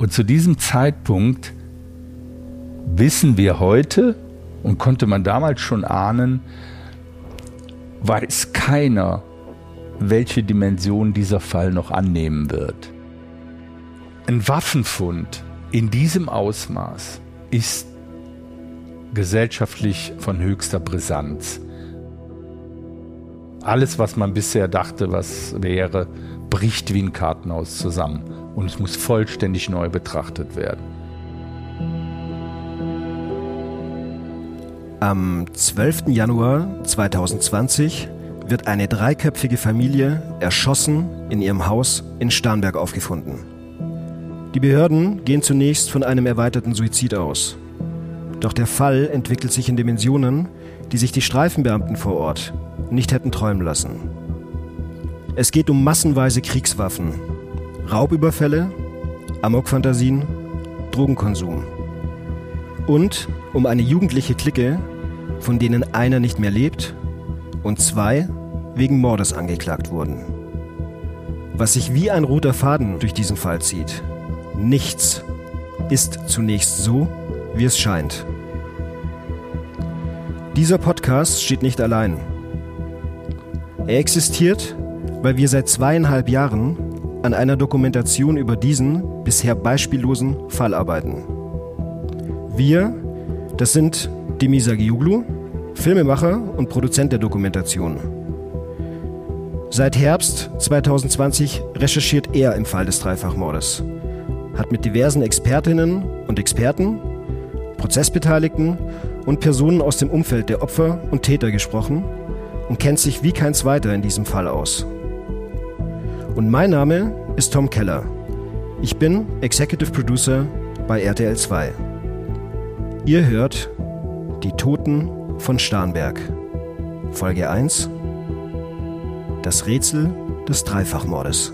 Und zu diesem Zeitpunkt wissen wir heute und konnte man damals schon ahnen, weiß keiner, welche Dimension dieser Fall noch annehmen wird. Ein Waffenfund in diesem Ausmaß ist gesellschaftlich von höchster Brisanz. Alles, was man bisher dachte, was wäre, bricht wie ein Kartenhaus zusammen und es muss vollständig neu betrachtet werden. Am 12. Januar 2020 wird eine dreiköpfige Familie erschossen in ihrem Haus in Starnberg aufgefunden. Die Behörden gehen zunächst von einem erweiterten Suizid aus. Doch der Fall entwickelt sich in Dimensionen, die sich die Streifenbeamten vor Ort nicht hätten träumen lassen. Es geht um massenweise Kriegswaffen, Raubüberfälle, Amokfantasien, Drogenkonsum und um eine jugendliche Clique, von denen einer nicht mehr lebt und zwei wegen Mordes angeklagt wurden. Was sich wie ein roter Faden durch diesen Fall zieht. Nichts ist zunächst so, wie es scheint. Dieser Podcast steht nicht allein. Er existiert, weil wir seit zweieinhalb Jahren an einer Dokumentation über diesen bisher beispiellosen Fall arbeiten. Wir, das sind Demisa Giuglu, Filmemacher und Produzent der Dokumentation. Seit Herbst 2020 recherchiert er im Fall des Dreifachmordes, hat mit diversen Expertinnen und Experten, Prozessbeteiligten und Personen aus dem Umfeld der Opfer und Täter gesprochen und kennt sich wie kein zweiter in diesem Fall aus. Und mein Name ist Tom Keller. Ich bin Executive Producer bei RTL 2. Ihr hört Die Toten von Starnberg. Folge 1 Das Rätsel des Dreifachmordes.